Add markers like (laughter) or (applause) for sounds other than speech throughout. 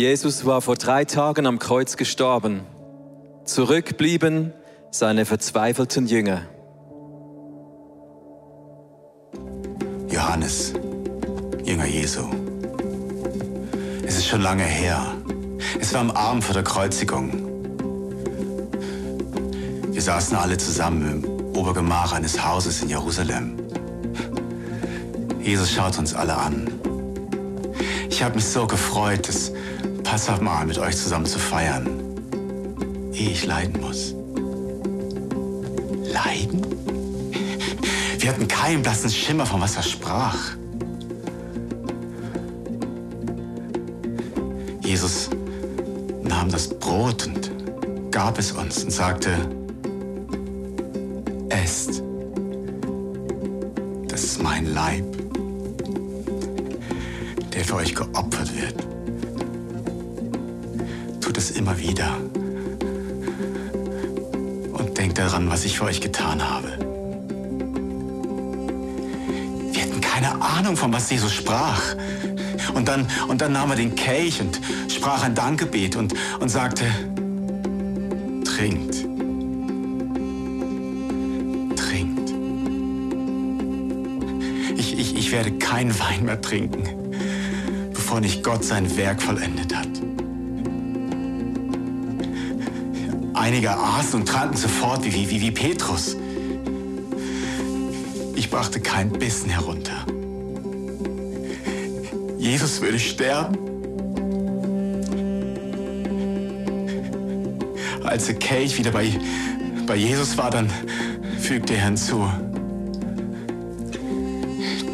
Jesus war vor drei Tagen am Kreuz gestorben. Zurück blieben seine verzweifelten Jünger. Johannes, Jünger Jesu. Es ist schon lange her. Es war am Abend vor der Kreuzigung. Wir saßen alle zusammen im Obergemach eines Hauses in Jerusalem. Jesus schaut uns alle an. Ich habe mich so gefreut, das Passamahl mit euch zusammen zu feiern, ehe ich leiden muss. Leiden? Wir hatten keinen blassen Schimmer, von was er sprach. Jesus nahm das Brot und gab es uns und sagte, esst, das ist mein Leib, der für euch geopfert wird. Immer wieder und denkt daran, was ich für euch getan habe. Wir hatten keine Ahnung, von was Jesus sprach. Und dann, und dann nahm er den Kelch und sprach ein Dankgebet und, und sagte, trinkt. Trinkt. Ich, ich, ich werde keinen Wein mehr trinken, bevor nicht Gott sein Werk vollendet hat. Einige aßen und tranken sofort wie, wie, wie Petrus. Ich brachte keinen Bissen herunter. Jesus würde sterben. Als der Kelch wieder bei, bei Jesus war, dann fügte er hinzu,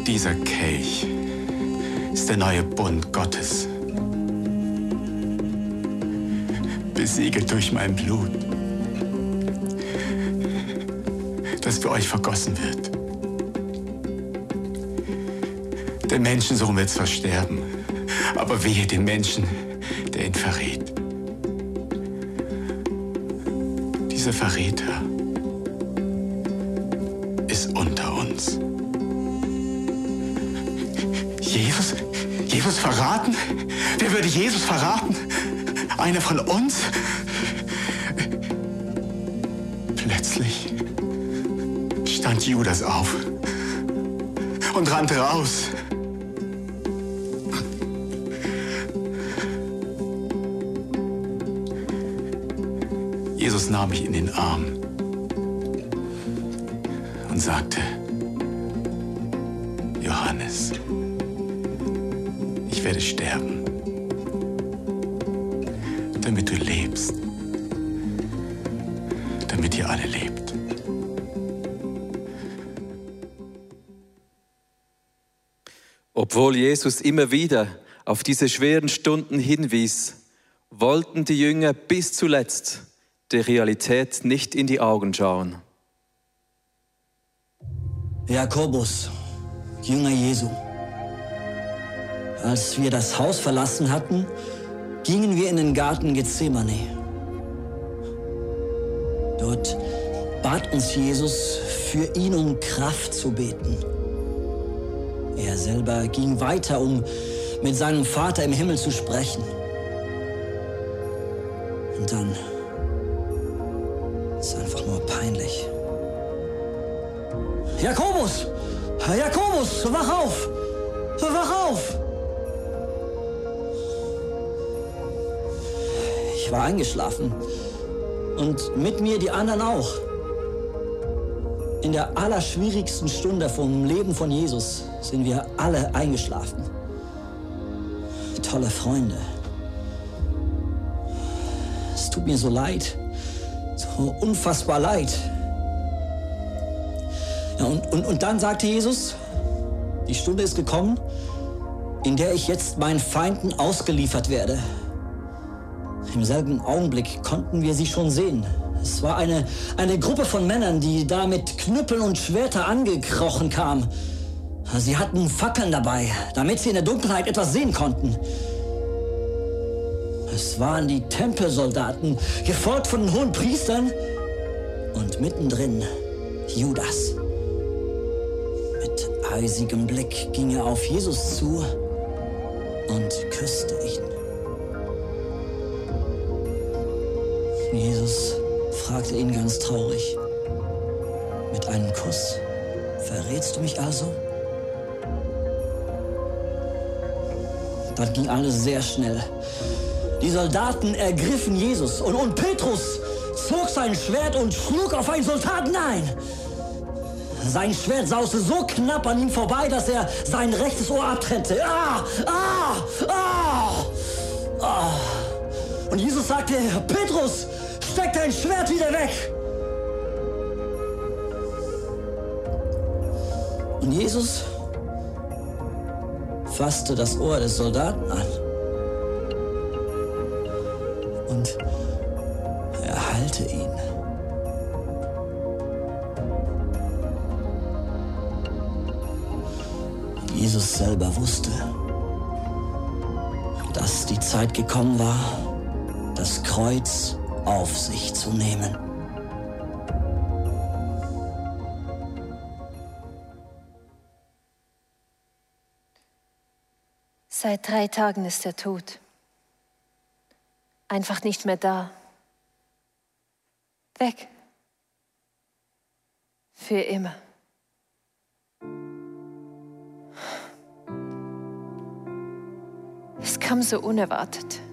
dieser Kelch ist der neue Bund Gottes, besiegelt durch mein Blut, das für euch vergossen wird. Der Menschensohn wird zwar sterben, aber wehe dem Menschen, der ihn verrät. Dieser Verräter ist unter uns. Jesus? Jesus verraten? Wer würde Jesus verraten? Einer von uns? Judas auf und rannte raus. Jesus nahm mich in den Arm und sagte, Johannes, ich werde sterben, damit du lebst, damit ihr alle lebt. Obwohl Jesus immer wieder auf diese schweren Stunden hinwies, wollten die Jünger bis zuletzt der Realität nicht in die Augen schauen. Jakobus, Jünger Jesu. Als wir das Haus verlassen hatten, gingen wir in den Garten Gethsemane. Dort bat uns Jesus, für ihn um Kraft zu beten. Er selber ging weiter, um mit seinem Vater im Himmel zu sprechen. Und dann ist einfach nur peinlich. Jakobus! Jakobus, wach auf! Wach auf! Ich war eingeschlafen. Und mit mir die anderen auch. In der allerschwierigsten Stunde vom Leben von Jesus sind wir alle eingeschlafen. Tolle Freunde. Es tut mir so leid. So unfassbar leid. Ja, und, und, und dann sagte Jesus, die Stunde ist gekommen, in der ich jetzt meinen Feinden ausgeliefert werde. Im selben Augenblick konnten wir sie schon sehen. Es war eine, eine Gruppe von Männern, die da mit Knüppeln und Schwerter angekrochen kam. Sie hatten Fackeln dabei, damit sie in der Dunkelheit etwas sehen konnten. Es waren die Tempelsoldaten, gefolgt von den hohen Priestern und mittendrin Judas. Mit eisigem Blick ging er auf Jesus zu und küsste ihn. Jesus fragte ihn ganz traurig, mit einem Kuss, verrätst du mich also? Dann ging alles sehr schnell. Die Soldaten ergriffen Jesus und, und Petrus zog sein Schwert und schlug auf einen Soldaten ein. Sein Schwert sauste so knapp an ihm vorbei, dass er sein rechtes Ohr abtrennte. Ah, ah, ah, ah. Und Jesus sagte, Petrus, steck dein Schwert wieder weg. Und Jesus fasste das Ohr des Soldaten an. Und er heilte ihn. Jesus selber wusste, dass die Zeit gekommen war, das Kreuz auf sich zu nehmen. Seit drei Tagen ist er tot. Einfach nicht mehr da. Weg. Für immer. Es kam so unerwartet.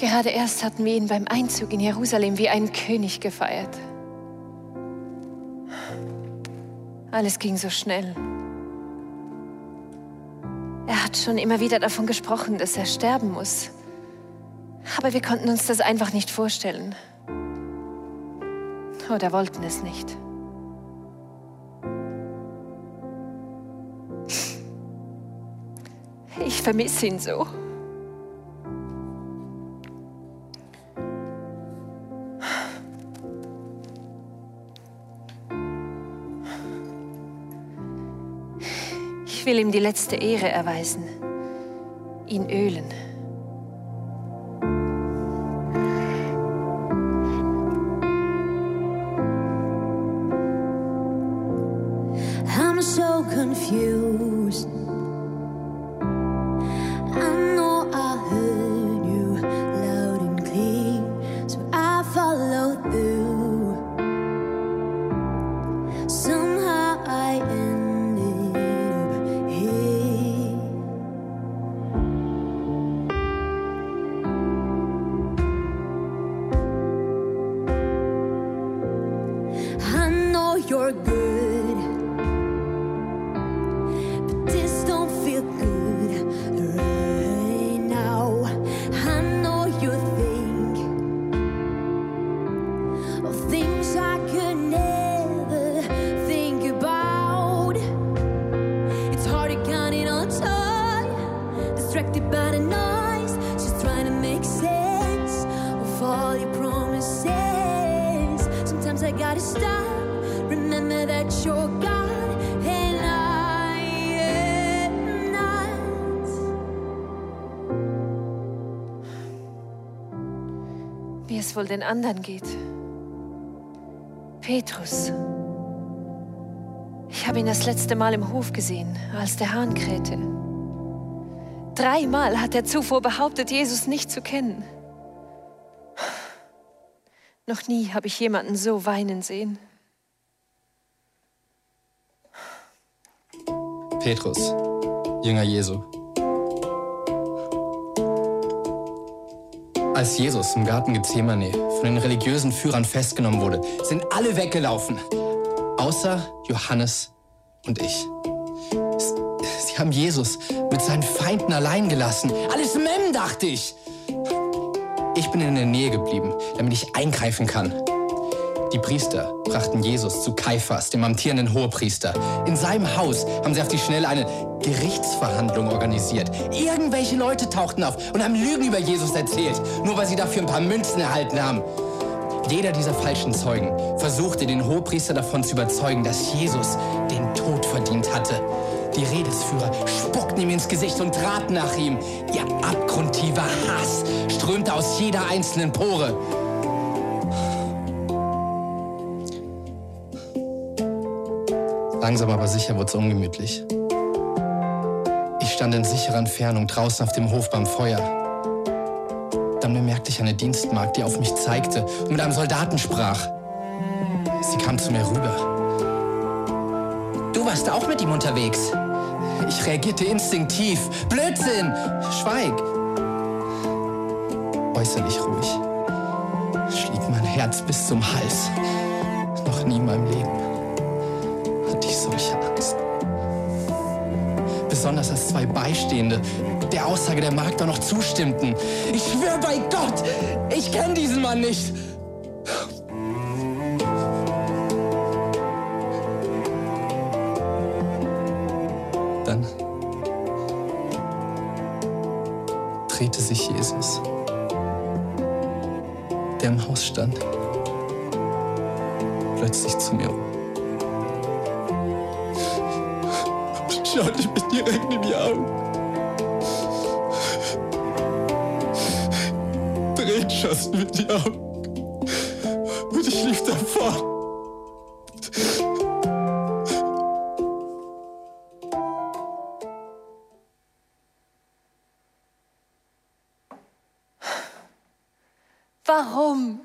Gerade erst hatten wir ihn beim Einzug in Jerusalem wie einen König gefeiert. Alles ging so schnell. Er hat schon immer wieder davon gesprochen, dass er sterben muss. Aber wir konnten uns das einfach nicht vorstellen. Oder wollten es nicht. Ich vermisse ihn so. Will ihm die letzte Ehre erweisen, ihn ölen. Den anderen geht. Petrus. Ich habe ihn das letzte Mal im Hof gesehen, als der Hahn krähte. Dreimal hat er zuvor behauptet, Jesus nicht zu kennen. Noch nie habe ich jemanden so weinen sehen. Petrus, Jünger Jesu. Als Jesus im Garten Gethsemane von den religiösen Führern festgenommen wurde, sind alle weggelaufen, außer Johannes und ich. Sie haben Jesus mit seinen Feinden allein gelassen. Alles Mem, dachte ich. Ich bin in der Nähe geblieben, damit ich eingreifen kann. Die Priester brachten Jesus zu Kaiphas, dem amtierenden Hohepriester. In seinem Haus haben sie auf die Schnelle eine Gerichtsverhandlung organisiert. Irgendwelche Leute tauchten auf und haben Lügen über Jesus erzählt, nur weil sie dafür ein paar Münzen erhalten haben. Jeder dieser falschen Zeugen versuchte den Hohepriester davon zu überzeugen, dass Jesus den Tod verdient hatte. Die Redesführer spuckten ihm ins Gesicht und traten nach ihm. Ihr abgrundtiefer Hass strömte aus jeder einzelnen Pore. Langsam aber sicher wurde es ungemütlich. Stand in sicherer Entfernung draußen auf dem Hof beim Feuer. Dann bemerkte ich eine Dienstmagd, die auf mich zeigte und mit einem Soldaten sprach. Sie kam zu mir rüber. Du warst auch mit ihm unterwegs. Ich reagierte instinktiv. Blödsinn! Schweig! Äußerlich ruhig. Schlief mein Herz bis zum Hals. Als zwei Beistehende der Aussage der Magd noch zustimmten. Ich schwöre bei Gott, ich kenne diesen Mann nicht. Warum?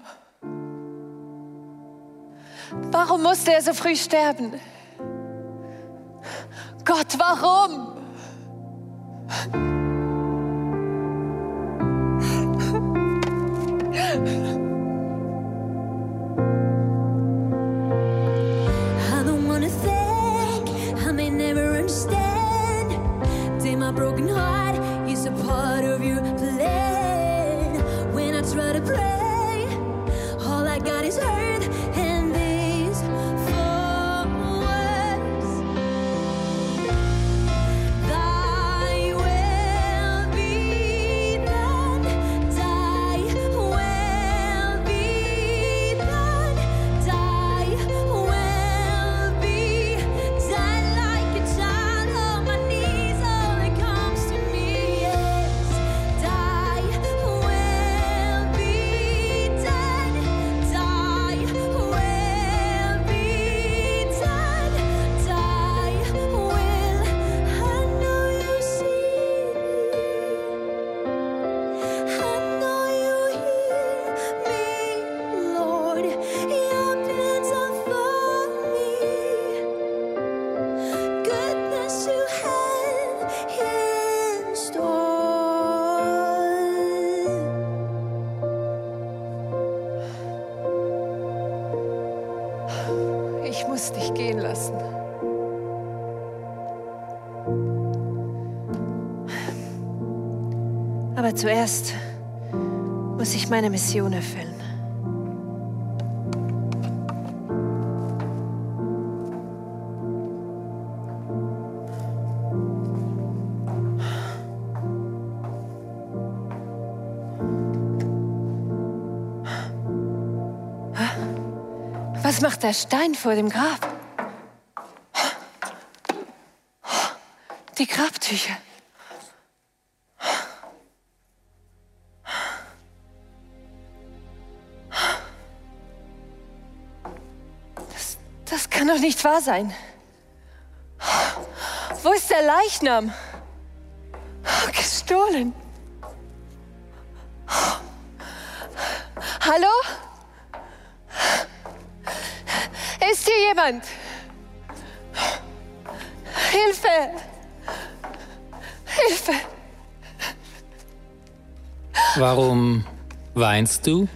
Warum musste er so früh sterben? Gott, warum? Aber zuerst muss ich meine Mission erfüllen. Was macht der Stein vor dem Grab? Die Grabtücher. Doch nicht wahr sein. Wo ist der Leichnam? Gestohlen. Hallo? Ist hier jemand? Hilfe! Hilfe! Warum weinst du?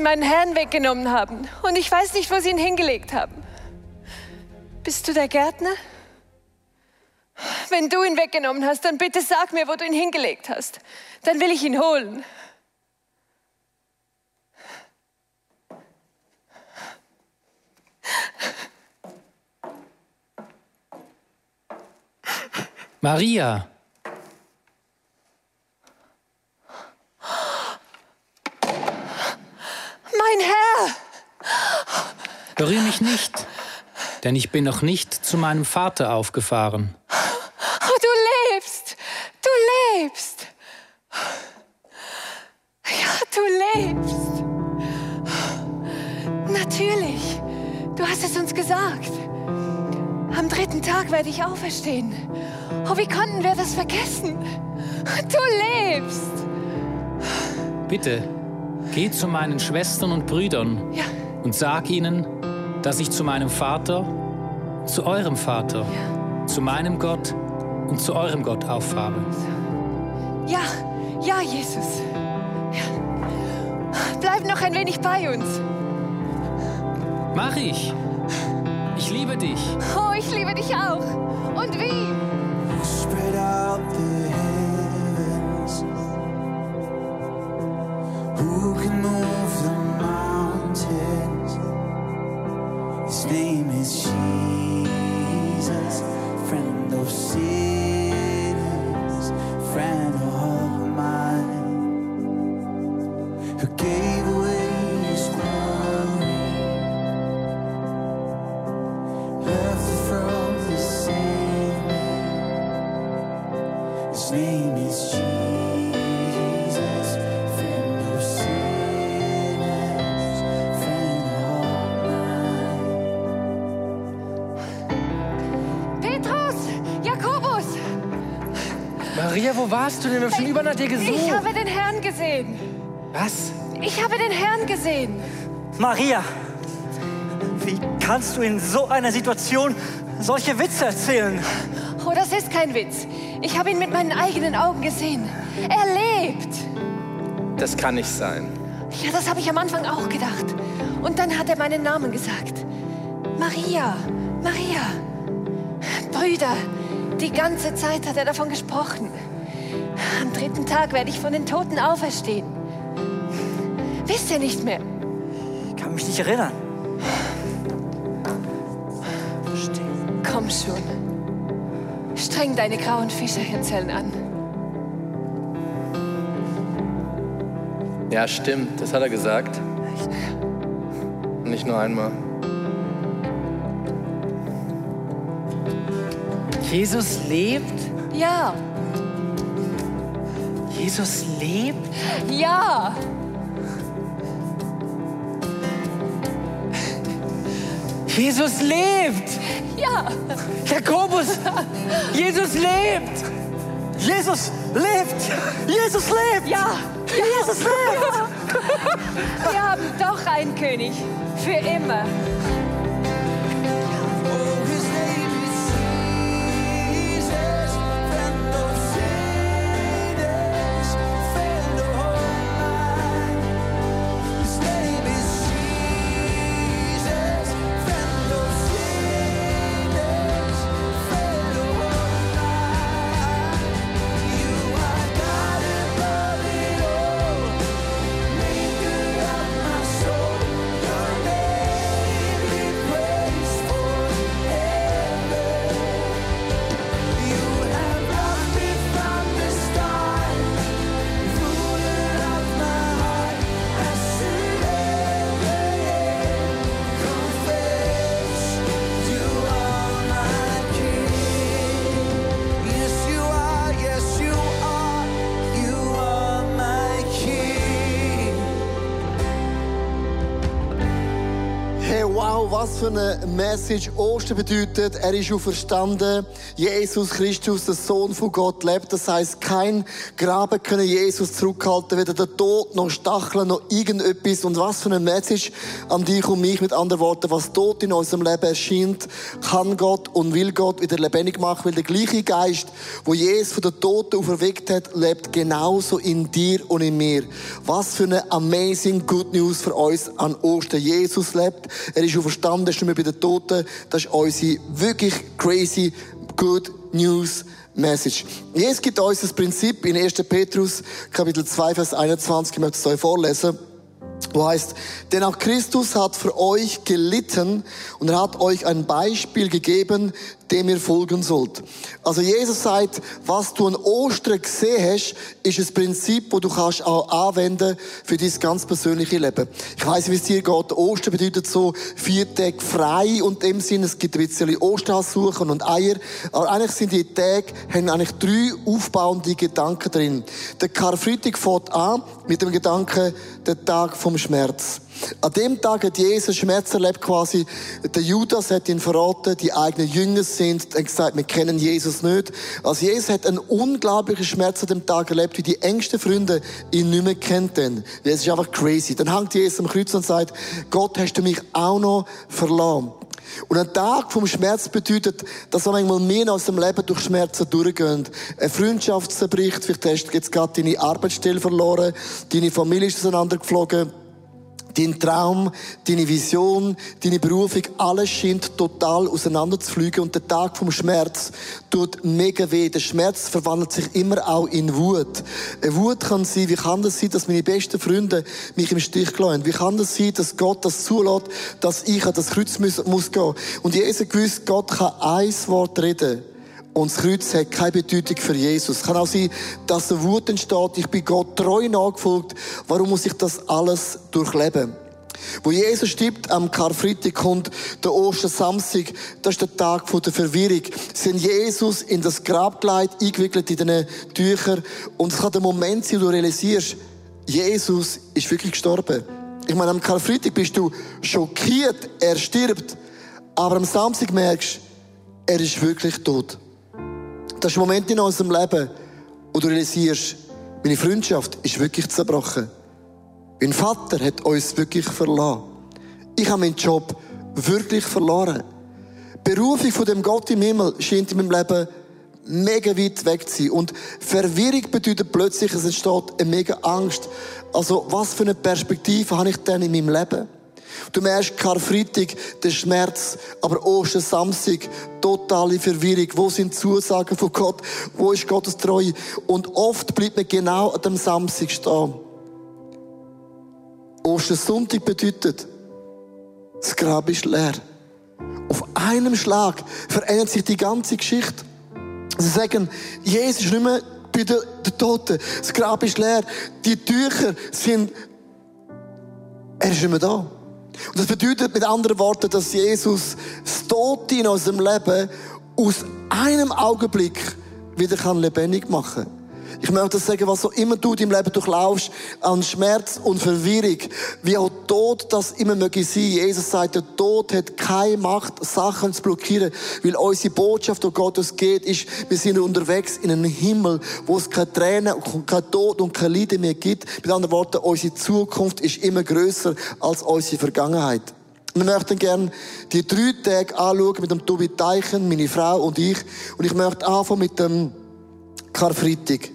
Sie meinen Herrn weggenommen haben und ich weiß nicht, wo sie ihn hingelegt haben. Bist du der Gärtner? Wenn du ihn weggenommen hast, dann bitte sag mir, wo du ihn hingelegt hast. Dann will ich ihn holen. Maria, Mein Herr! Berühr mich nicht, denn ich bin noch nicht zu meinem Vater aufgefahren. Oh, du lebst! Du lebst! Ja, du lebst! Natürlich! Du hast es uns gesagt. Am dritten Tag werde ich auferstehen. Oh, wie konnten wir das vergessen? Du lebst. Bitte, geh zu meinen Schwestern und Brüdern Ja, und sag ihnen, dass ich zu meinem Vater, zu eurem Vater, zu meinem Gott und zu eurem Gott auffahre. ja, ja, Jesus. Ja. Bleib noch ein wenig bei uns. Mach ich. Ich liebe dich. Oh, ich liebe dich auch. Und wie? Maria, wo warst du denn? Wir haben schon über nach dir ich gesucht. habe den Herrn gesehen. Was? Ich habe den Herrn gesehen. Maria, wie kannst du in so einer Situation solche Witze erzählen? Oh, das ist kein Witz. Ich habe ihn mit meinen eigenen Augen gesehen. Er lebt. Das kann nicht sein. Ja, das habe ich am Anfang auch gedacht. Und dann hat er meinen Namen gesagt. Maria, Maria. Brüder, die ganze Zeit hat er davon gesprochen. Am dritten Tag werde ich von den Toten auferstehen. Wisst ihr nicht mehr? Ich kann mich nicht erinnern. Komm schon. Streng deine grauen Fischerhirnzellen an. Ja, stimmt. Das hat er gesagt. Nicht nur einmal. Jesus lebt? Ja, Jesus lebt? ja. Jesus lebt! Ja, Jakobus! Jesus lebt! Jesus lebt! Jesus lebt! ja, Jesus lebt! (laughs) wir haben doch einen König. Für immer. Wow, was für eine Message Ostern bedeutet. Er ist auferstanden. Jesus Christus, der Sohn von Gott, lebt. Das heißt, kein Graben können Jesus zurückhalten, weder der Tod noch Stacheln noch irgendetwas. Und was für eine Message an dich und mich mit anderen Worten. Was tot in unserem Leben erscheint, kann Gott und will Gott wieder lebendig machen, weil der gleiche Geist, wo Jesus von den Toten auferweckt hat, lebt genauso in dir und in mir. Was für eine amazing Good News für uns an Ostern. Jesus lebt, er ist auferstanden, er ist nicht mehr bei den Toten. Das ist unsere wirklich crazy Good News Message. Jesus gibt uns das Prinzip in 1. Petrus, Kapitel 2, Vers 21, ich möchte es euch vorlesen wo heißt, denn auch Christus hat für euch gelitten und er hat euch ein Beispiel gegeben, dem ihr folgen sollt. Also Jesus sagt, was du an Ostern gesehen hast, ist ein Prinzip, das du kannst auch anwenden für dein ganz persönliche Leben. Ich weiss, wie es dir geht. Ostern bedeutet so vier Tage frei und dem Sinne, es gibt ein bisschen Ostersuchen und Eier. Aber eigentlich sind die Tage, haben eigentlich drei aufbauende Gedanken drin. Der Karfreitag fängt an mit dem Gedanken, der Tag vom Schmerz. An dem Tag hat Jesus Schmerz erlebt quasi. Der Judas hat ihn verraten, die eigenen Jünger sind, hat gesagt, wir kennen Jesus nicht. Also Jesus hat einen unglaublichen Schmerz an dem Tag erlebt, wie die engsten Freunde ihn nicht mehr kannten. Das ist einfach crazy. Dann hängt Jesus am Kreuz und sagt, Gott, hast du mich auch noch verlassen? Und ein Tag vom Schmerz bedeutet, dass auch manchmal mehr in unserem Leben durch Schmerzen durchgehen. Eine Freundschaft zerbricht, vielleicht hast du jetzt gerade deine Arbeitsstelle verloren, deine Familie ist auseinandergeflogen, Dein Traum, deine Vision, deine Berufung, alles scheint total auseinanderzufliegen und der Tag vom Schmerz tut mega weh. Der Schmerz verwandelt sich immer auch in Wut. Eine Wut kann sein, wie kann das sein, dass meine besten Freunde mich im Stich lassen? Wie kann das sein, dass Gott das zulässt, dass ich an das Kreuz muss, muss gehen? Und Jesus gewusst, Gott kann ein Wort reden. Und das Kreuz hat keine Bedeutung für Jesus. Es kann auch sein, dass eine Wut entsteht. Ich bin Gott treu nachgefolgt. Warum muss ich das alles durchleben? Wo Jesus stirbt am Karfreitag kommt der Ostersamstag, das ist der Tag der Verwirrung. Sie haben Jesus in das Grabkleid eingewickelt, in diesen Tücher. Und es kann der Moment sein, wo du realisierst, Jesus ist wirklich gestorben. Ich meine, am Karfreitag bist du schockiert, er stirbt. Aber am Samstag merkst du, er ist wirklich tot. Das ist ein Moment in unserem Leben, wo du realisierst, meine Freundschaft ist wirklich zerbrochen. Mein Vater hat uns wirklich verloren. Ich habe meinen Job wirklich verloren. Die Berufung von dem Gott im Himmel scheint in meinem Leben mega weit weg zu sein. Und Verwirrung bedeutet plötzlich, es entsteht eine mega Angst. Also, was für eine Perspektive habe ich denn in meinem Leben? Du merkst Karfreitag, der Schmerz, aber Ostersamstag, totale Verwirrung. Wo sind die Zusagen von Gott? Wo ist Gottes Treue? Und oft bleibt man genau an dem Samstag stehen. Ostersonntag bedeutet, das Grab ist leer. Auf einem Schlag verändert sich die ganze Geschichte. Sie sagen, Jesus ist nicht mehr bei den, den Toten. Das Grab ist leer. Die Tücher sind, er ist nicht mehr da. Und das bedeutet mit anderen Worten, dass Jesus das Tote in unserem Leben aus einem Augenblick wieder lebendig machen kann. Ich möchte sagen, was auch immer du in deinem Leben durchlaufst, an Schmerz und Verwirrung, wie auch Tod das immer möge sein. Jesus sagt, der Tod hat keine Macht, Sachen zu blockieren, weil unsere Botschaft, die Gott uns geht, ist, wir sind unterwegs in einen Himmel, wo es keine Tränen, kein Tod und kein Leiden mehr gibt. Mit anderen Worten, unsere Zukunft ist immer größer als unsere Vergangenheit. Wir möchten gerne die drei Tage anschauen mit dem Tobi Teichen, meine Frau und ich. Und ich möchte anfangen mit dem Karfreitag.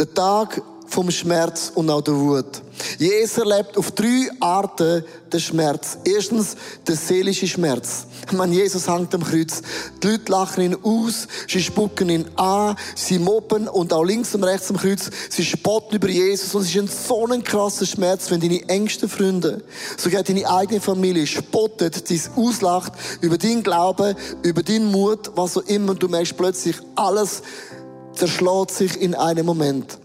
Der Tag vom Schmerz und auch der Wut. Jesus erlebt auf drei Arten den Schmerz. Erstens, der seelische Schmerz. Meine, Jesus hängt am Kreuz. Die Leute lachen ihn aus, sie spucken ihn an, sie mobben und auch links und rechts am Kreuz, sie spotten über Jesus und es ist ein so ein krasser Schmerz, wenn deine engsten Freunde, sogar deine eigene Familie spottet, dies auslacht über deinen Glauben, über deinen Mut, was auch immer und du merkst plötzlich alles zerschlägt sich in einem Moment.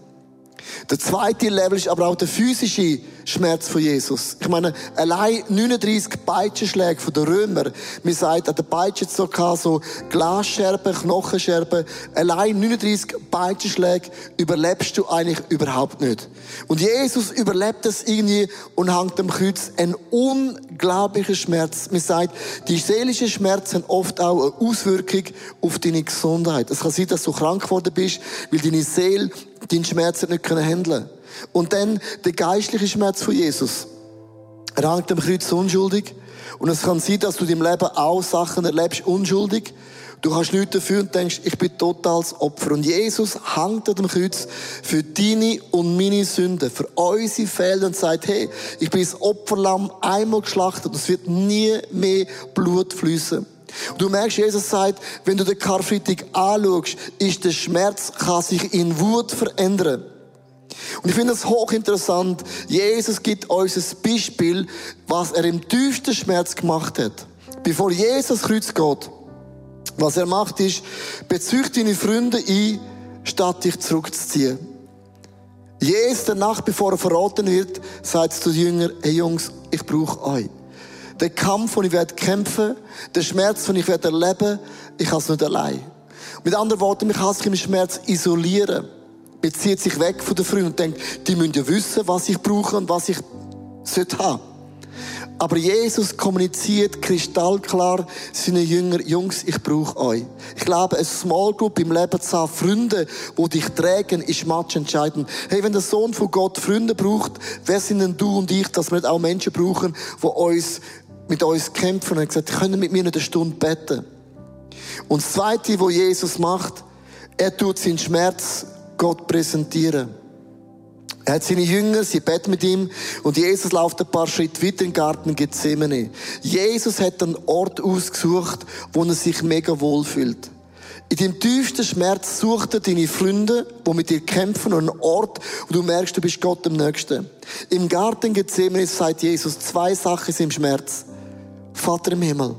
Der zweite Level ist aber auch der physische Schmerz von Jesus. Ich meine, allein 39 Peitschenschläge von den Römern. Wir sagen, an der Peitsche so, so Glasscherben, Knochenscherben. Allein 39 Peitschenschläge überlebst du eigentlich überhaupt nicht. Und Jesus überlebt das irgendwie und hängt am Kreuz ein unglaublicher Schmerz. Wir sagen, die seelischen Schmerzen haben oft auch eine Auswirkung auf deine Gesundheit. Es kann sein, dass du krank geworden bist, weil deine Seele deinen Schmerz nicht handeln können. Und dann der geistliche Schmerz von Jesus. Er hängt am Kreuz unschuldig. Und es kann sein, dass du in Leben auch Sachen erlebst, unschuldig. Du hast nichts dafür und denkst, ich bin total das Opfer. Und Jesus hängt an dem Kreuz für deine und meine Sünden, für unsere Fehler und sagt, hey, ich bin das Opferlamm einmal geschlachtet und es wird nie mehr Blut fließen. Und du merkst, Jesus sagt, wenn du den Karfreitag anschaust, ist der Schmerz, kann sich in Wut verändern. Und ich finde es hochinteressant. Jesus gibt uns ein Beispiel, was er im tiefsten Schmerz gemacht hat. Bevor Jesus Kreuz geht, was er macht, ist, bezüch deine Freunde ein, statt dich zurückzuziehen. Jesus, der Nacht, bevor er verraten wird, sagt zu den Jüngern, hey Jungs, ich brauche euch. Der Kampf, den ich werde kämpfen, der Schmerz, den ich werde erleben, ich kann es nicht allein. Mit anderen Worten, mich kann sich im Schmerz isolieren. Bezieht sich weg von den Freunden und denkt, die müssen ja wissen, was ich brauche und was ich sollte haben. Aber Jesus kommuniziert kristallklar seinen Jünger, Jungs, ich brauche euch. Ich glaube, eine Small Group im Leben zu haben, Freunde, die dich tragen, ist match entscheidend. Hey, wenn der Sohn von Gott Freunde braucht, wer sind denn du und ich, dass wir nicht auch Menschen brauchen, die uns, mit uns kämpfen? Und gesagt, können mit mir nicht eine Stunde beten. Und das Zweite, was Jesus macht, er tut seinen Schmerz Gott präsentieren. Er hat seine Jünger, sie beten mit ihm und Jesus läuft ein paar Schritte weiter in den Garten Gethsemane. Jesus hat einen Ort ausgesucht, wo er sich mega wohl fühlt. In deinem tiefsten Schmerz sucht er deine Freunde, die mit dir kämpfen, und einen Ort, wo du merkst, du bist Gott am Nächsten. Im Garten Gethsemane sagt Jesus zwei Sachen im Schmerz. Vater im Himmel,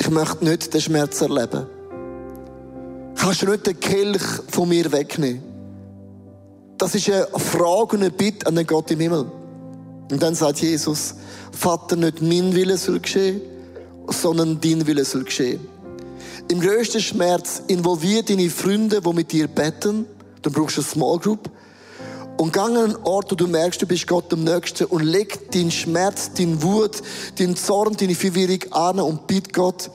ich möchte nicht den Schmerz erleben. Kannst du nicht den Kelch von mir wegnehmen? Das ist eine Frage und eine Bitte an den Gott im Himmel. Und dann sagt Jesus, Vater, nicht mein Wille soll geschehen, sondern dein Wille soll geschehen. Im größten Schmerz involviert deine Freunde, die mit dir beten. Du brauchst eine Small Group. Und geh an einen Ort, wo du merkst, du bist Gott am Nächsten und leg deinen Schmerz, deinen Wut, deinen Zorn, deine Verwirrung an und bitte Gott,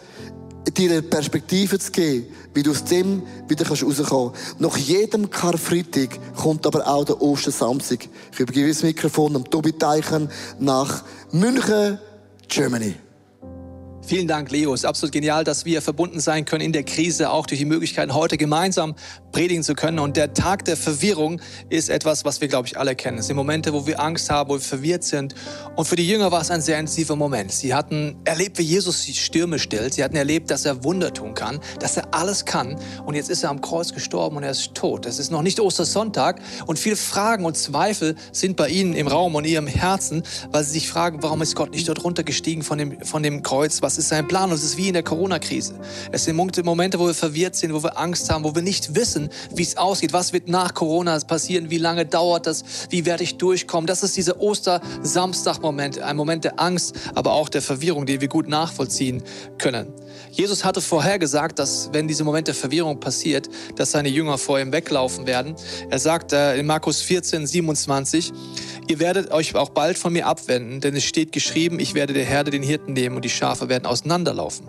dir eine Perspektive zu geben, wie du aus dem wieder rauskommen kannst. Nach jedem Karfreitag kommt aber auch der Ostersamstag. Ich übergebe das Mikrofon am Tobi Teichen nach München, Germany. Vielen Dank, Leo. Es ist absolut genial, dass wir verbunden sein können in der Krise, auch durch die Möglichkeit, heute gemeinsam predigen zu können. Und der Tag der Verwirrung ist etwas, was wir, glaube ich, alle kennen. Es sind Momente, wo wir Angst haben, wo wir verwirrt sind. Und für die Jünger war es ein sehr intensiver Moment. Sie hatten erlebt, wie Jesus die Stürme stillt. Sie hatten erlebt, dass er Wunder tun kann, dass er alles kann. Und jetzt ist er am Kreuz gestorben und er ist tot. Es ist noch nicht Ostersonntag. Und viele Fragen und Zweifel sind bei ihnen im Raum und ihrem Herzen, weil sie sich fragen, warum ist Gott nicht dort runtergestiegen von dem, von dem Kreuz? Was ist sein Plan? Und es ist wie in der Corona-Krise. Es sind Momente, wo wir verwirrt sind, wo wir Angst haben, wo wir nicht wissen, wie es ausgeht. Was wird nach Corona passieren? Wie lange dauert das? Wie werde ich durchkommen? Das ist dieser Oster-Samstag-Moment. Ein Moment der Angst, aber auch der Verwirrung, den wir gut nachvollziehen können. Jesus hatte vorhergesagt, dass wenn diese Moment der Verwirrung passiert, dass seine Jünger vor ihm weglaufen werden. Er sagt äh, in Markus 14, 27, ihr werdet euch auch bald von mir abwenden, denn es steht geschrieben, ich werde der Herde den Hirten nehmen und die Schafe werden auseinanderlaufen.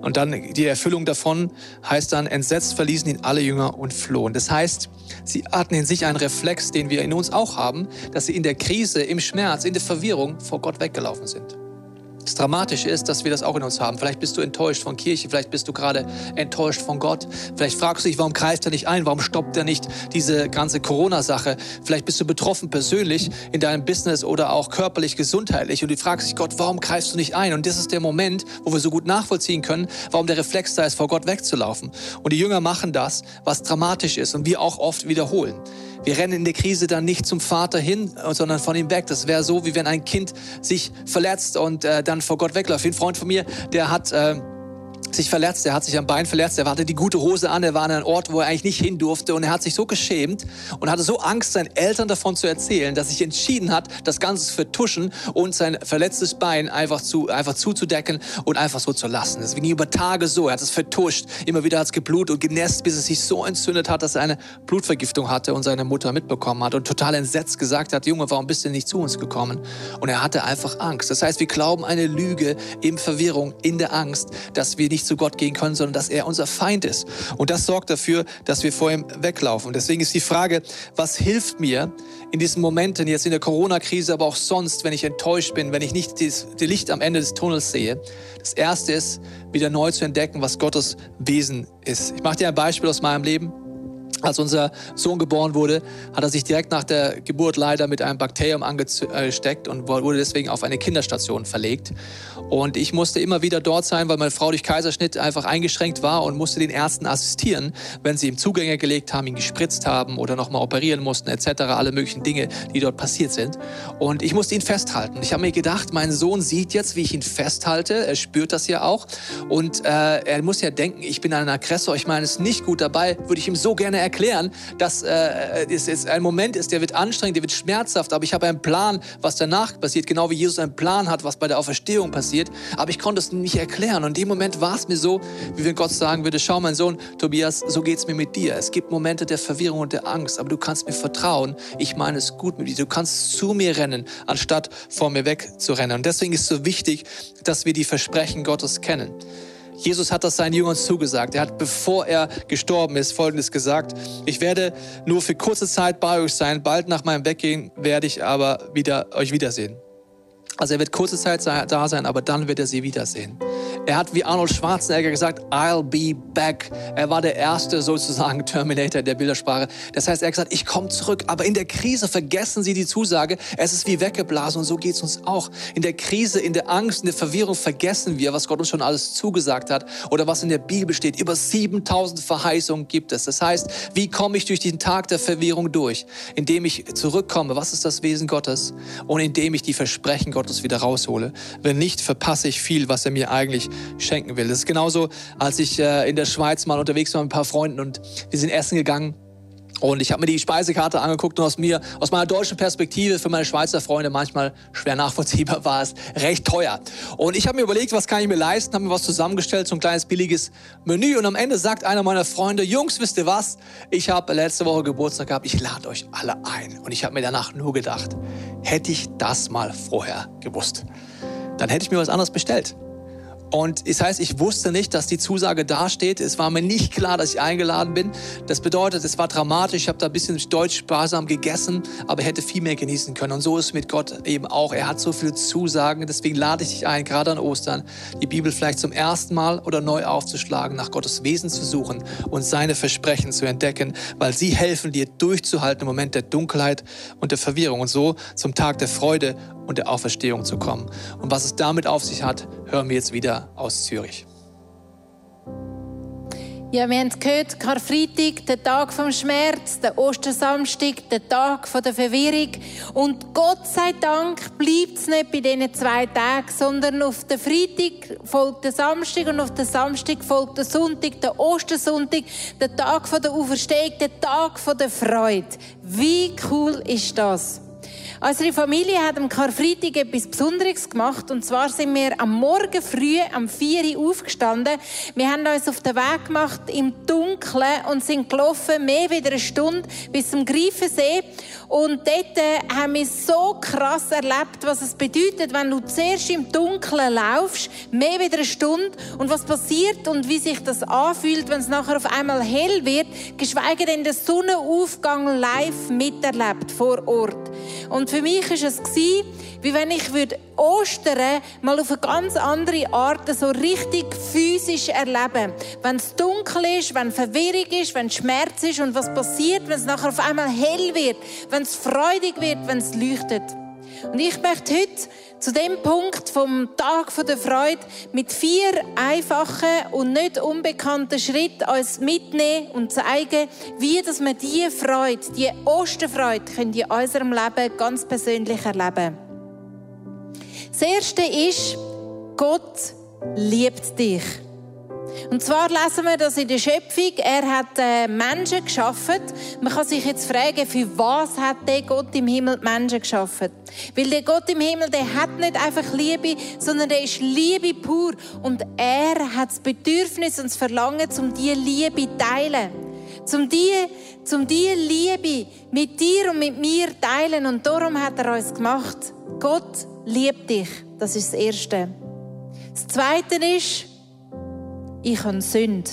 Und dann die Erfüllung davon heißt dann, entsetzt verließen ihn alle Jünger und flohen. Das heißt, sie hatten in sich einen Reflex, den wir in uns auch haben, dass sie in der Krise, im Schmerz, in der Verwirrung vor Gott weggelaufen sind. Das Dramatische ist, dass wir das auch in uns haben. Vielleicht bist du enttäuscht von Kirche, vielleicht bist du gerade enttäuscht von Gott. Vielleicht fragst du dich, warum greift er nicht ein? Warum stoppt er nicht diese ganze Corona-Sache? Vielleicht bist du betroffen persönlich in deinem Business oder auch körperlich, gesundheitlich und du fragst dich, Gott, warum greifst du nicht ein? Und das ist der Moment, wo wir so gut nachvollziehen können, warum der Reflex da ist, vor Gott wegzulaufen. Und die Jünger machen das, was dramatisch ist und wir auch oft wiederholen. Wir rennen in der Krise dann nicht zum Vater hin, sondern von ihm weg. Das wäre so, wie wenn ein Kind sich verletzt und äh, dann vor Gott wegläuft. Ein Freund von mir, der hat... Äh, sich verletzt, er hat sich am Bein verletzt, er hatte die gute Hose an, er war an einem Ort, wo er eigentlich nicht hin durfte und er hat sich so geschämt und hatte so Angst, seinen Eltern davon zu erzählen, dass sich entschieden hat, das Ganze zu vertuschen und sein verletztes Bein einfach, zu, einfach zuzudecken und einfach so zu lassen. Das ging über Tage so, er hat es vertuscht, immer wieder hat es geblutet und genässt, bis es sich so entzündet hat, dass er eine Blutvergiftung hatte und seine Mutter mitbekommen hat und total entsetzt gesagt hat, Junge, warum bist du nicht zu uns gekommen? Und er hatte einfach Angst. Das heißt, wir glauben eine Lüge in Verwirrung, in der Angst, dass wir nicht zu Gott gehen können, sondern dass er unser Feind ist. Und das sorgt dafür, dass wir vor ihm weglaufen. Deswegen ist die Frage, was hilft mir in diesen Momenten, jetzt in der Corona-Krise, aber auch sonst, wenn ich enttäuscht bin, wenn ich nicht das, Licht am Ende des Tunnels sehe? Das erste ist, wieder neu zu entdecken, was Gottes Wesen ist. Ich mache dir ein Beispiel aus meinem Leben. Als unser Sohn geboren wurde, hat er sich direkt nach der Geburt leider mit einem Bakterium angesteckt und wurde deswegen auf eine Kinderstation verlegt. Und ich musste immer wieder dort sein, weil meine Frau durch Kaiserschnitt einfach eingeschränkt war und musste den Ärzten assistieren, wenn sie ihm Zugänge gelegt haben, ihn gespritzt haben oder nochmal operieren mussten, etc. Alle möglichen Dinge, die dort passiert sind. Und ich musste ihn festhalten. Ich habe mir gedacht, mein Sohn sieht jetzt, wie ich ihn festhalte. Er spürt das ja auch. Und äh, er muss ja denken, ich bin ein Aggressor. Ich meine es nicht gut dabei, würde ich ihm so gerne erklären erklären, dass äh, es jetzt ein Moment ist, der wird anstrengend, der wird schmerzhaft, aber ich habe einen Plan, was danach passiert, genau wie Jesus einen Plan hat, was bei der Auferstehung passiert. Aber ich konnte es nicht erklären. Und in dem Moment war es mir so, wie wenn Gott sagen würde, schau mein Sohn, Tobias, so geht es mir mit dir. Es gibt Momente der Verwirrung und der Angst, aber du kannst mir vertrauen. Ich meine es gut mit dir. Du kannst zu mir rennen, anstatt vor mir wegzurennen. Und deswegen ist es so wichtig, dass wir die Versprechen Gottes kennen. Jesus hat das seinen Jüngern zugesagt. Er hat, bevor er gestorben ist, Folgendes gesagt. Ich werde nur für kurze Zeit bei euch sein. Bald nach meinem Weggehen werde ich aber wieder, euch wiedersehen. Also er wird kurze Zeit da sein, aber dann wird er sie wiedersehen. Er hat wie Arnold Schwarzenegger gesagt, I'll be back. Er war der erste sozusagen (laughs) Terminator der Bildersprache. Das heißt, er hat gesagt, ich komme zurück. Aber in der Krise vergessen Sie die Zusage. Es ist wie weggeblasen und so geht es uns auch. In der Krise, in der Angst, in der Verwirrung vergessen wir, was Gott uns schon alles zugesagt hat oder was in der Bibel steht. Über 7000 Verheißungen gibt es. Das heißt, wie komme ich durch den Tag der Verwirrung durch? Indem ich zurückkomme. Was ist das Wesen Gottes? Und indem ich die Versprechen Gottes wieder raushole. Wenn nicht, verpasse ich viel, was er mir eigentlich schenken will. Das ist genauso, als ich äh, in der Schweiz mal unterwegs war mit ein paar Freunden und wir sind essen gegangen. Und ich habe mir die Speisekarte angeguckt und aus mir, aus meiner deutschen Perspektive für meine Schweizer Freunde manchmal schwer nachvollziehbar war es recht teuer. Und ich habe mir überlegt, was kann ich mir leisten, habe mir was zusammengestellt, so ein kleines billiges Menü. Und am Ende sagt einer meiner Freunde, Jungs, wisst ihr was? Ich habe letzte Woche Geburtstag gehabt, ich lade euch alle ein. Und ich habe mir danach nur gedacht, hätte ich das mal vorher gewusst, dann hätte ich mir was anderes bestellt. Und das heißt, ich wusste nicht, dass die Zusage dasteht. Es war mir nicht klar, dass ich eingeladen bin. Das bedeutet, es war dramatisch. Ich habe da ein bisschen deutsch sparsam gegessen, aber hätte viel mehr genießen können. Und so ist es mit Gott eben auch. Er hat so viele Zusagen. Deswegen lade ich dich ein, gerade an Ostern, die Bibel vielleicht zum ersten Mal oder neu aufzuschlagen, nach Gottes Wesen zu suchen und seine Versprechen zu entdecken, weil sie helfen dir durchzuhalten im Moment der Dunkelheit und der Verwirrung und so zum Tag der Freude und der Auferstehung zu kommen. Und was es damit auf sich hat, hören wir jetzt wieder aus Zürich. Ja, wir haben es gehört, Karfreitag, der Tag vom Schmerz, der Ostersamstag, der Tag der Verwirrung. Und Gott sei Dank bleibt es nicht bei diesen zwei Tagen, sondern auf den Freitag folgt der Samstag und auf den Samstag folgt der Sonntag, der Ostersonntag, der Tag der Auferstehung, der Tag der Freude. Wie cool ist das? Unsere Familie hat am Karfreitag etwas Besonderes gemacht. Und zwar sind wir am Morgen früh, am 4 Uhr aufgestanden. Wir haben uns auf den Weg gemacht im Dunkeln und sind gelaufen, mehr wieder eine Stunde bis zum Greifensee. Und dort äh, haben wir so krass erlebt, was es bedeutet, wenn du zuerst im Dunkeln laufst, mehr wieder eine Stunde und was passiert und wie sich das anfühlt, wenn es nachher auf einmal hell wird, geschweige denn den Sonnenaufgang live miterlebt vor Ort. Und für mich war es wie wenn ich Ostern mal auf eine ganz andere Art so richtig physisch erleben Wenn es dunkel ist, wenn Verwirrung ist, wenn Schmerz ist und was passiert, wenn es nachher auf einmal hell wird, wenn es freudig wird, wenn es leuchtet. Und ich möchte heute zu dem Punkt vom Tag der Freude mit vier einfachen und nicht unbekannten Schritten uns mitnehmen und zeigen, wie dass wir diese Freude, diese Osterfreude in unserem Leben ganz persönlich erleben. Das erste ist, Gott liebt dich. Und zwar lesen wir das in der Schöpfung. Er hat äh, Menschen geschaffen. Man kann sich jetzt fragen, für was hat der Gott im Himmel die Menschen geschaffen? Weil der Gott im Himmel, der hat nicht einfach Liebe, sondern der ist Liebe pur. Und er hat das Bedürfnis und das Verlangen, um diese Liebe zu teilen. Um diese, um diese Liebe mit dir und mit mir zu teilen. Und darum hat er uns gemacht. Gott liebt dich. Das ist das Erste. Das Zweite ist, ich habe Sünde.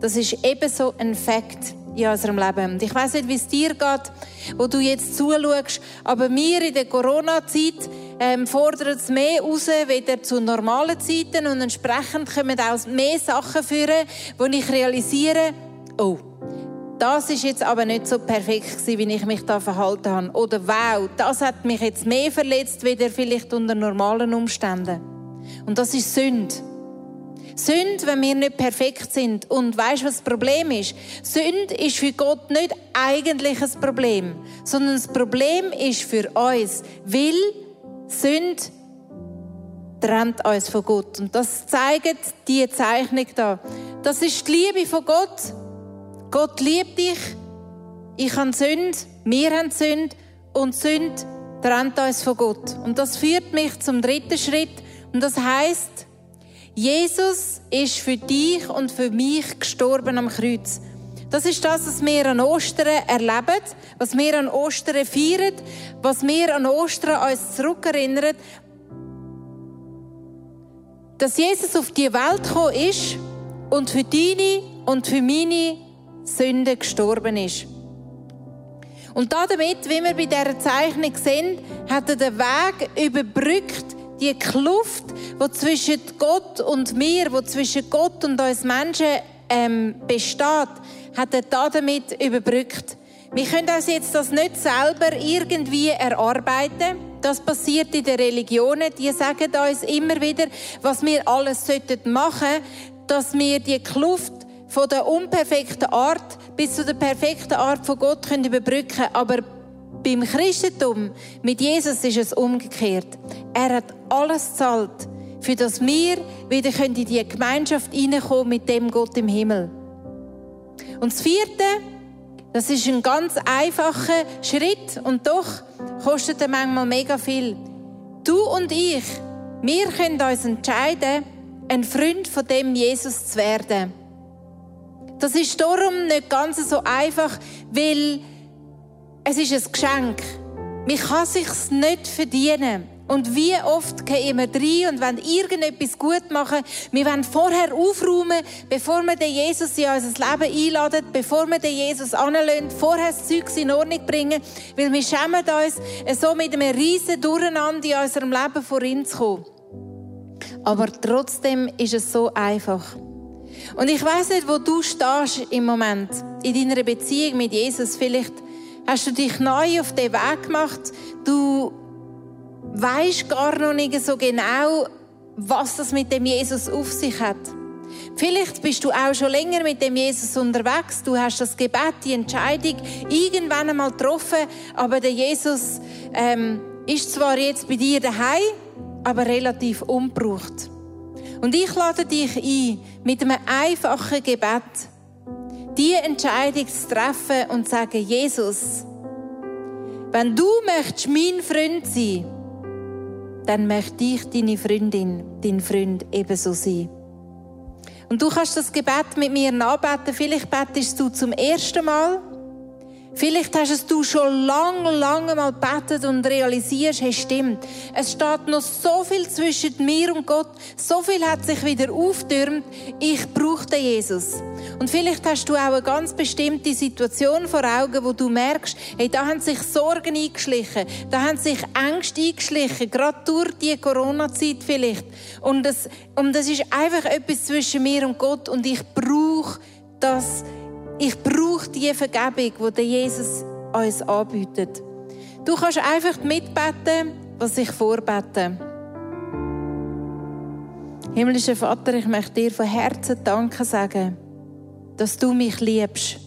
Das ist ebenso ein Fakt in unserem Leben. Und ich weiß nicht, wie es dir geht, wo du jetzt zuschaust, aber mir in der Corona-Zeit ähm, fordert es mehr raus, wieder zu normalen Zeiten und entsprechend kommen auch mehr Sachen führen, wo ich realisiere, oh, das ist jetzt aber nicht so perfekt gewesen, wie ich mich da verhalten habe. Oder wow, das hat mich jetzt mehr verletzt, wieder vielleicht unter normalen Umständen. Und das ist Sünde. Sünde, wenn wir nicht perfekt sind. Und weißt du, was das Problem ist? Sünde ist für Gott nicht eigentlich ein Problem, sondern das Problem ist für uns, weil Sünde trennt uns von Gott. Und das zeigt die Zeichnung da. Das ist die Liebe von Gott. Gott liebt dich, ich habe Sünde, wir haben Sünde und Sünde trennt uns von Gott. Und das führt mich zum dritten Schritt und das heißt, Jesus ist für dich und für mich gestorben am Kreuz. Das ist das, was wir an Ostern erleben, was wir an Ostern feiern, was wir an Ostern uns zurückerinnern, dass Jesus auf die Welt gekommen ist und für deine und für meine Sünden gestorben ist. Und damit, wie wir bei dieser Zeichnung sehen, hat er den Weg überbrückt, die Kluft, die zwischen Gott und mir, wo zwischen Gott und uns Menschen ähm, besteht, hat er damit überbrückt. Wir können uns jetzt das nicht selber irgendwie erarbeiten. Das passiert in den Religionen. Die sagen uns immer wieder, was wir alles machen sollten, dass wir die Kluft von der unperfekten Art bis zu der perfekten Art von Gott können überbrücken Aber beim Christentum mit Jesus ist es umgekehrt. Er hat alles gezahlt, für das wir wieder in die Gemeinschaft hineinkommen mit dem Gott im Himmel. Und das vierte, das ist ein ganz einfacher Schritt und doch kostet er manchmal mega viel. Du und ich, wir können uns entscheiden, ein Freund von dem Jesus zu werden. Das ist darum nicht ganz so einfach, weil es ist ein Geschenk. Man kann sich nicht verdienen. Und wie oft gehen wir rein und wollen irgendetwas gut machen. Wir wollen vorher aufräumen, bevor wir den Jesus in unser Leben einladen, bevor wir den Jesus anlösen, vorher das Zeug in Ordnung bringen, weil wir schämen uns, so mit einem riesen Durcheinander in unserem Leben vor ihn zu kommen. Aber trotzdem ist es so einfach. Und ich weiß nicht, wo du stehst im Moment in deiner Beziehung mit Jesus. Vielleicht hast du dich neu auf den Weg gemacht. Du weißt gar noch nicht so genau, was das mit dem Jesus auf sich hat. Vielleicht bist du auch schon länger mit dem Jesus unterwegs. Du hast das Gebet, die Entscheidung irgendwann einmal getroffen, aber der Jesus ähm, ist zwar jetzt bei dir daheim, aber relativ unbraucht. Und ich lade dich ein, mit einem einfachen Gebet die Entscheidung zu treffen und zu sagen, Jesus, wenn du möchtest mein Freund sein, dann möchte ich deine Freundin, dein Freund ebenso sein. Und du kannst das Gebet mit mir nachbeten. Vielleicht betest du zum ersten Mal Vielleicht hast es du schon lange, lange mal betet und realisierst, hey, stimmt. Es steht noch so viel zwischen mir und Gott. So viel hat sich wieder auftürmt. Ich brauche den Jesus. Und vielleicht hast du auch eine ganz bestimmte Situation vor Augen, wo du merkst, hey, da haben sich Sorgen eingeschlichen. Da haben sich Ängste eingeschlichen. Gerade durch die Corona-Zeit vielleicht. Und das, und das ist einfach etwas zwischen mir und Gott. Und ich brauche das, ich brauche die Vergebung, die Jesus uns anbietet. Du kannst einfach mitbeten, was ich vorbete. Himmlischer Vater, ich möchte dir von Herzen Danke sagen, dass du mich liebst.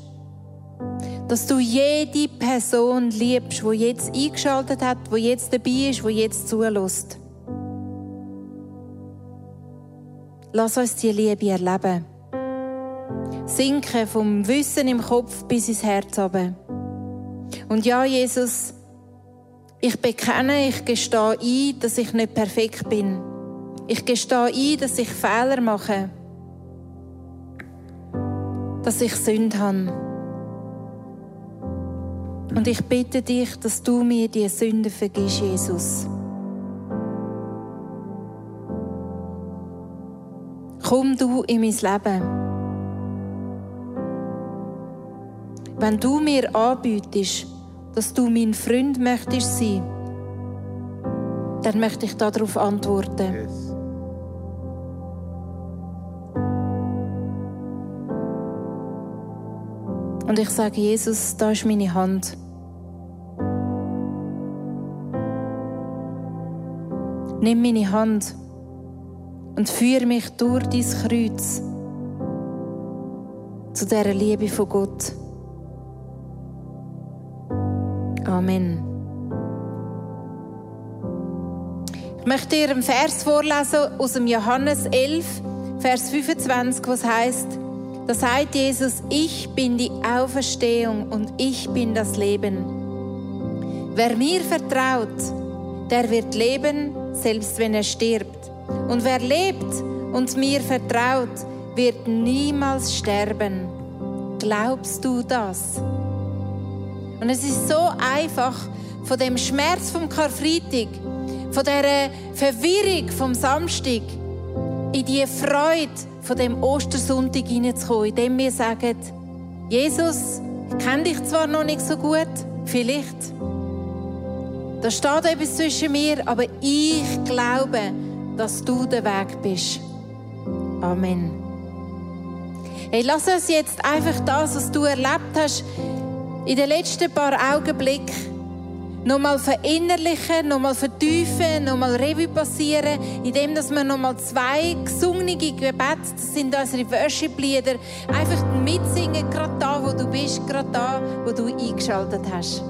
Dass du jede Person liebst, die jetzt eingeschaltet hat, die jetzt dabei ist, die jetzt zulässt. Lass uns die Liebe erleben sinken vom Wissen im Kopf bis ins Herz runter. Und ja, Jesus, ich bekenne, ich gestehe ein, dass ich nicht perfekt bin. Ich gestehe ein, dass ich Fehler mache. Dass ich Sünde habe. Und ich bitte dich, dass du mir die Sünde vergisst, Jesus. Komm du in mein Leben. Wenn du mir anbietest, dass du mein Freund möchtest sein, dann möchte ich darauf antworten. Yes. Und ich sage, Jesus, da ist meine Hand. Nimm meine Hand und führe mich durch dein Kreuz zu dieser Liebe von Gott. Amen. Ich möchte dir einen Vers vorlesen aus dem Johannes 11, Vers 25, was heißt: Da sagt Jesus, ich bin die Auferstehung und ich bin das Leben. Wer mir vertraut, der wird leben, selbst wenn er stirbt. Und wer lebt und mir vertraut, wird niemals sterben. Glaubst du das? Und es ist so einfach, von dem Schmerz vom Karfreitag, von der Verwirrung vom Samstag, in die Freude von dem Ostersonntag hineinzukommen, indem wir sagen, Jesus, ich kenne dich zwar noch nicht so gut, vielleicht. Da steht etwas zwischen mir, aber ich glaube, dass du der Weg bist. Amen. Hey, lass uns jetzt einfach das, was du erlebt hast, in den letzten paar Augenblicken nochmal verinnerlichen, nochmal vertiefen, nochmal Revue passieren, indem dass wir nochmal zwei gesungene Gebete, das sind unsere Worship-Lieder, einfach mitsingen, gerade da, wo du bist, gerade da, wo du eingeschaltet hast.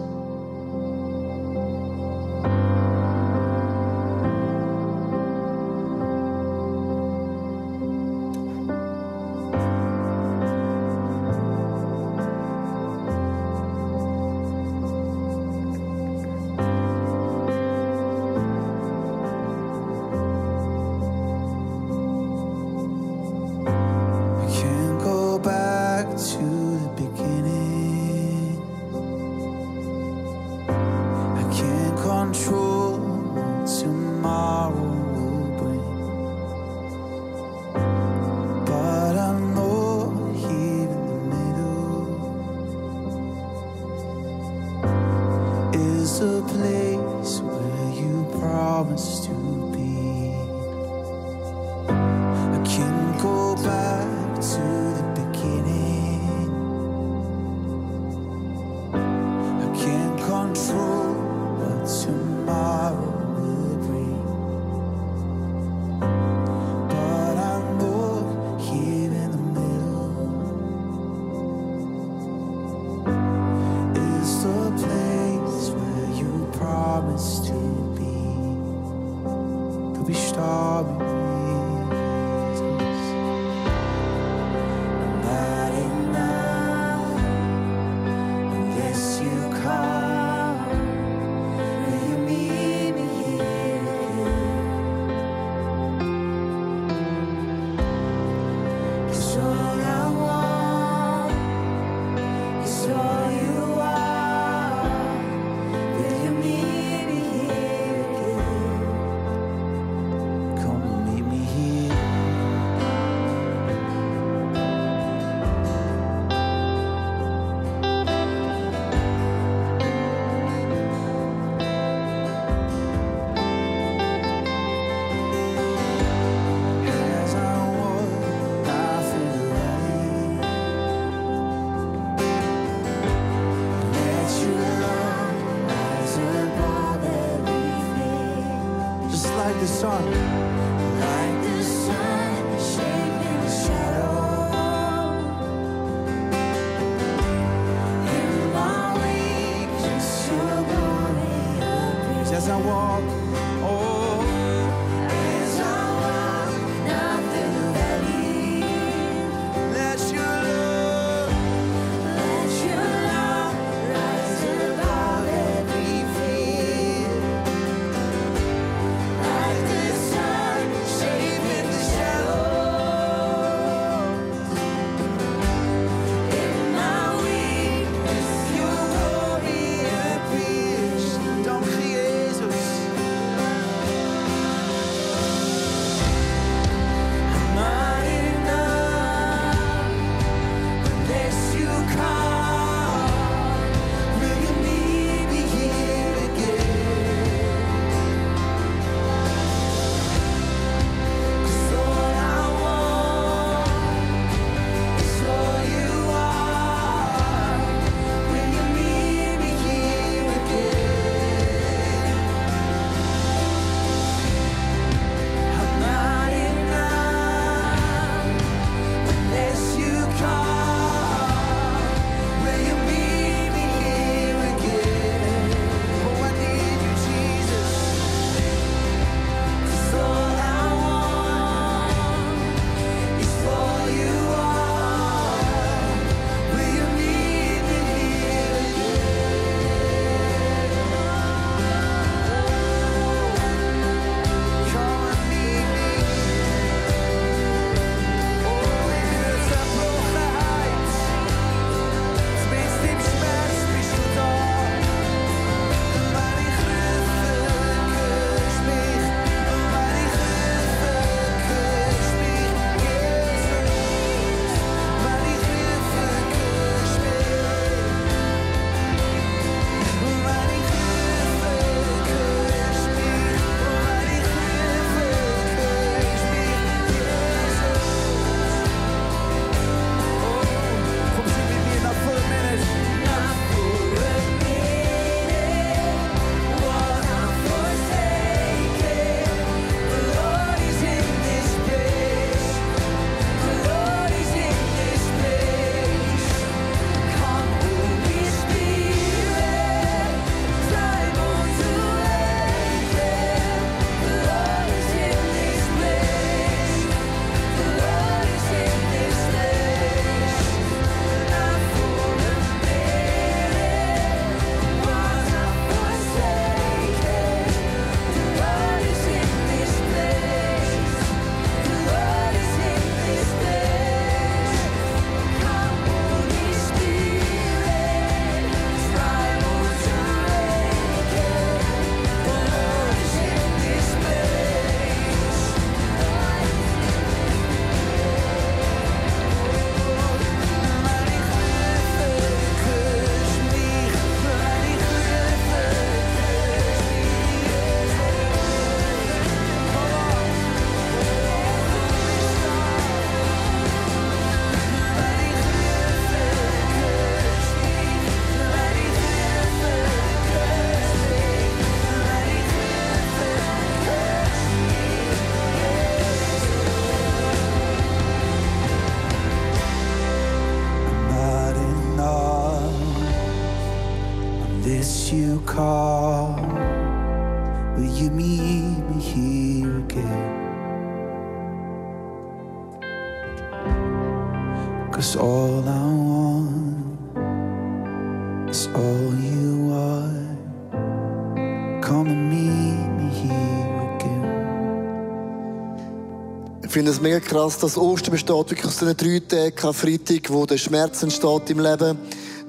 Finde es mega krass, dass Ostern besteht wirklich aus diesen drei Tagen, Freitag, wo der Schmerz entsteht im Leben.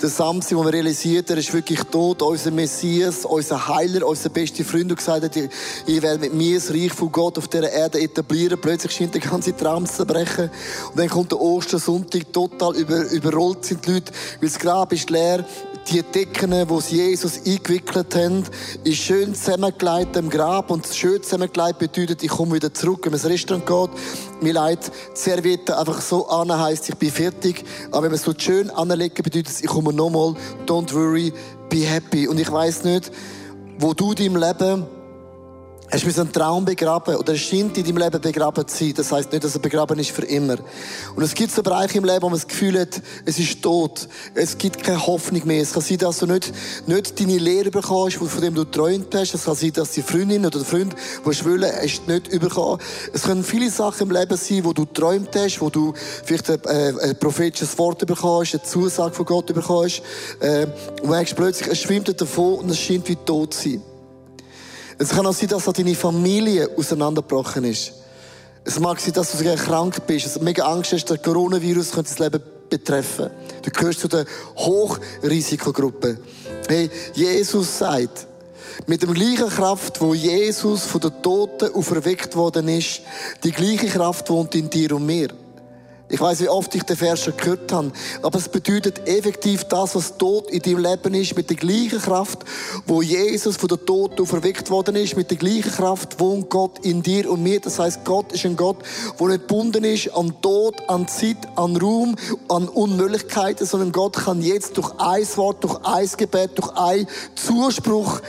Der Samstag, wo man realisiert, er ist wirklich tot, unser Messias, unser Heiler, unser bester Freund, und gesagt hat, ich, werde mit mir das Reich von Gott auf dieser Erde etablieren. Plötzlich scheint der ganze Traum zu zerbrechen. Und dann kommt der Ostersonntag, total über, überrollt sind die Leute, weil das Grab ist leer. Die Decken, die sie Jesus eingewickelt haben, ist schön zusammengelegt im Grab. Und schön zusammengelegt bedeutet, ich komme wieder zurück. Wenn man ins Restaurant geht, mir leid, Serviette einfach so an heisst, ich bin fertig. Aber wenn man es so schön anlegen, bedeutet es, ich komme nochmal. Don't worry, be happy. Und ich weiß nicht, wo du in deinem Leben Hast du einen Traum begraben oder es scheint in deinem Leben begraben zu sein. Das heisst nicht, dass er begraben ist für immer. Und es gibt so Bereiche im Leben, wo man das Gefühl hat, es ist tot. Es gibt keine Hoffnung mehr. Es kann sein, dass du nicht, nicht deine Lehre bekommst, von dem du geträumt hast. Es kann sein, dass die Freundin oder der Freund, der schwüllen, hast nicht bekommen. Es können viele Sachen im Leben sein, wo du geträumt hast, wo du vielleicht ein, äh, ein prophetisches Wort bekommst, eine Zusage von Gott bekommst. Äh, und merkst plötzlich, es schwimmt davon und es scheint wie tot zu sein. Es kann auch sein, dass auch deine Familie auseinandergebrochen ist. Es mag sein, dass du sogar krank bist, du mega Angst hast, der Coronavirus könnte das Leben betreffen. Du gehörst zu der Hochrisikogruppe. Hey, Jesus sagt, mit der gleichen Kraft, wo Jesus von den Toten auferweckt worden ist, die gleiche Kraft wohnt in dir und mir. Ich weiß, wie oft ich den Vers schon gehört habe. Aber es bedeutet effektiv das, was tot in deinem Leben ist, mit der gleichen Kraft, wo Jesus von der Toten auferweckt worden ist, mit der gleichen Kraft wohnt Gott in dir und mir. Das heißt, Gott ist ein Gott, der nicht gebunden ist an Tod, an Zeit, an Ruhm, an Unmöglichkeiten, sondern Gott kann jetzt durch ein Wort, durch ein Gebet, durch ein Zuspruch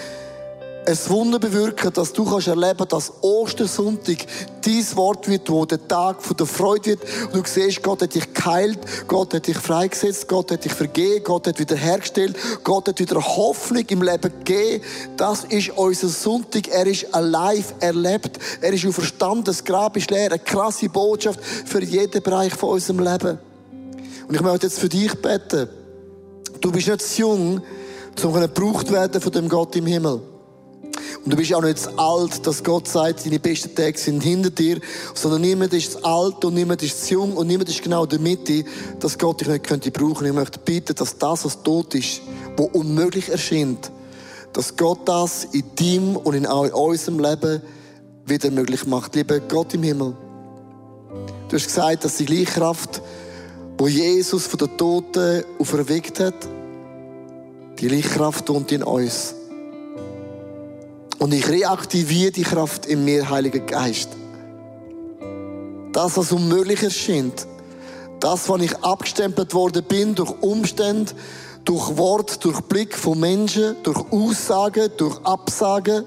ein Wunder bewirken, dass du kannst erleben, dass Ostersonntag dein Wort wird, wo der Tag von der Freude wird. Und du siehst, Gott hat dich geheilt, Gott hat dich freigesetzt, Gott hat dich vergeben, Gott hat wieder hergestellt, Gott hat wieder Hoffnung im Leben gegeben. Das ist unser Sonntag. Er ist alive, er lebt, er ist auferstanden, das Grab ist leer. Eine krasse Botschaft für jeden Bereich von unserem Leben. Und ich möchte jetzt für dich beten. Du bist nicht zu jung, um gebraucht werden von dem Gott im Himmel. Und du bist auch nicht alt, dass Gott sagt, deine besten Tage sind hinter dir, sondern niemand ist alt und niemand ist jung und niemand ist genau in der Mitte, dass Gott dich nicht könnte brauchen. Ich möchte bitten, dass das, was tot ist, wo unmöglich erscheint, dass Gott das in deinem und in unserem Leben wieder möglich macht. Lieber Gott im Himmel, du hast gesagt, dass die gleiche Kraft, wo Jesus von den Toten auferweckt hat, die gleiche Kraft wohnt in uns. Und ich reaktiviere die Kraft in mir, Heiliger Geist. Das, was unmöglich erscheint, das, was ich abgestempelt worden bin durch Umstände, durch Wort, durch Blick von Menschen, durch Aussagen, durch Absagen,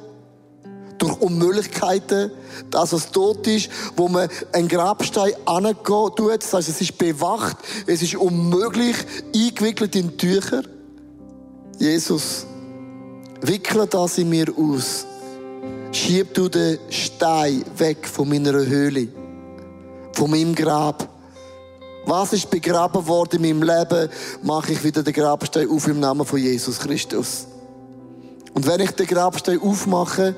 durch Unmöglichkeiten, das, was tot ist, wo man einen Grabstein angehen tut, das heißt, es ist bewacht, es ist unmöglich, eingewickelt in Tücher. Jesus, wickle das in mir aus. Schieb du den Stein weg von meiner Höhle, von meinem Grab. Was ist begraben worden in meinem Leben, mache ich wieder den Grabstein auf im Namen von Jesus Christus. Und wenn ich den Grabstein aufmache,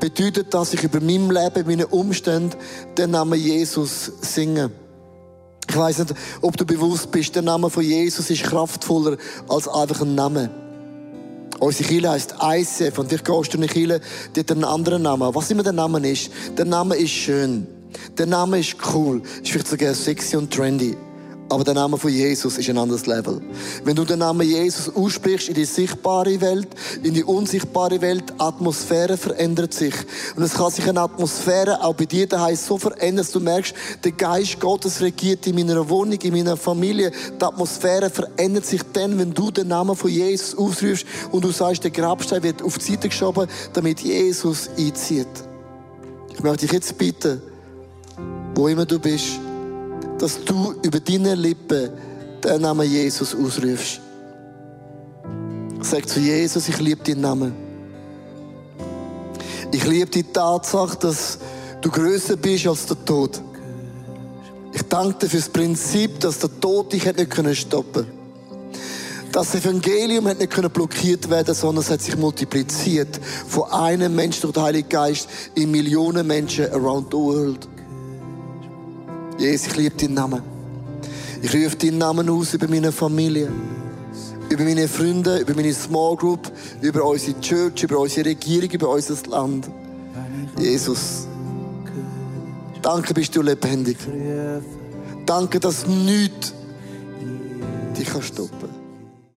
bedeutet das, ich über meinem Leben, meine Umstände, den Namen Jesus singe. Ich weiß nicht, ob du bewusst bist, der Name von Jesus ist kraftvoller als einfach ein Name. Unsere Kirche heisst ICF und vielleicht gehst du in eine Kirche, die hat einen anderen Namen. Was immer der Name ist, der Name ist schön. Der Name ist cool. Ist vielleicht sogar sexy und trendy. Aber der Name von Jesus ist ein anderes Level. Wenn du den Namen Jesus aussprichst in die sichtbare Welt, in die unsichtbare Welt, Atmosphäre verändert sich. Und es kann sich eine Atmosphäre auch bei dir daheim so verändern, dass du merkst, der Geist Gottes regiert in meiner Wohnung, in meiner Familie. Die Atmosphäre verändert sich dann, wenn du den Namen von Jesus ausrufst und du sagst, der Grabstein wird auf die Seite geschoben, damit Jesus einzieht. Ich möchte dich jetzt bitten, wo immer du bist, dass du über deine Lippen den Namen Jesus ausrufst. Sag zu Jesus, ich liebe deinen Namen. Ich liebe die Tatsache, dass du größer bist als der Tod. Ich danke dir für das Prinzip, dass der Tod dich nicht können stoppen Das Evangelium hat nicht blockiert werden, sondern es hat sich multipliziert von einem Menschen durch den Heiligen Geist in Millionen Menschen around the world. Jesus, ich liebe deinen Namen. Ich rufe deinen Namen aus über meine Familie, über meine Freunde, über meine Small Group, über unsere Church, über unsere Regierung, über unser Land. Jesus, danke bist du lebendig. Danke, dass nichts dich kann stoppen